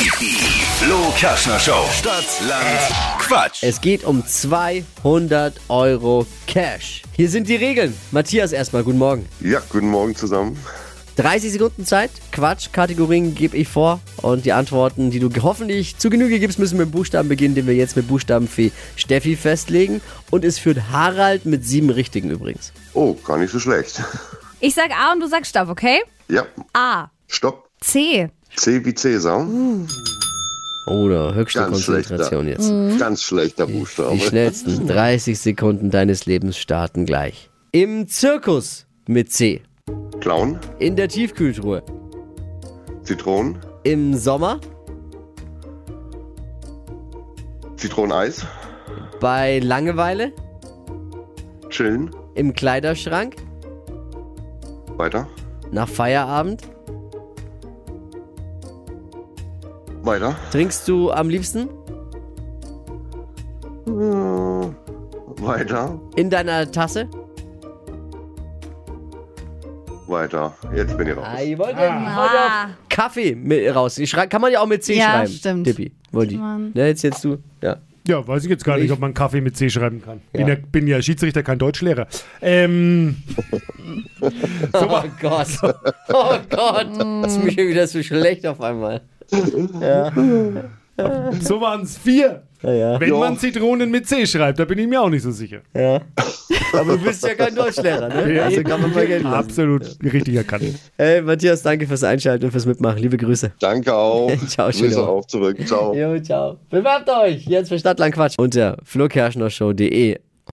Die Flo Kaschner Show. Stadt, Land, Quatsch. Es geht um 200 Euro Cash. Hier sind die Regeln. Matthias erstmal, guten Morgen. Ja, guten Morgen zusammen. 30 Sekunden Zeit. Quatsch, Kategorien gebe ich vor. Und die Antworten, die du hoffentlich zu Genüge gibst, müssen mit Buchstaben beginnen, den wir jetzt mit Buchstabenfee Steffi festlegen. Und es führt Harald mit sieben richtigen übrigens. Oh, gar nicht so schlecht. Ich sag A und du sagst Stopp, okay? Ja, A. stopp. C. C wie Cäsar. Oder höchste Ganz Konzentration schlechter. jetzt. Ganz schlechter Buchstabe. Die schnellsten 30 Sekunden deines Lebens starten gleich. Im Zirkus mit C. Clown, In der Tiefkühltruhe. Zitronen, Im Sommer. Zitroneneis, Bei Langeweile. chillen, Im Kleiderschrank. weiter, Nach Feierabend. Weiter, Trinkst du am liebsten? weiter, In deiner Tasse? weiter. Jetzt bin ich raus. Ah, ich wollte, ich wollte auch Kaffee mit raus. Ich schrei, kann man ja auch mit C Ja, schreiben. stimmt. Tippi. Wollte ich. Ja, jetzt, jetzt du. Ja. Ja, weiß ich jetzt gar nicht, Ich- ob man Kaffee mit C schreiben kann. Bin Ja. ja, bin ja Schiedsrichter, kein Deutschlehrer. Ähm, Oh Gott. Oh Gott. Das ist mir wieder so schlecht auf einmal. So waren es vier. Ja, ja. Wenn Ja. man Zitronen mit C schreibt, da bin ich mir auch nicht so sicher. ja. Aber du bist ja kein Deutschlehrer, ne? Ja, Also kann man mal lassen. Absolut richtig erkannt. Hey, Matthias, danke fürs Einschalten und fürs Mitmachen. Liebe Grüße. Danke auch. Ciao, Grüße Schüler. auch zurück. Ciao. Jo, ciao. Bewerbt euch jetzt für Stadtland Quatsch unter flokerschnershow.de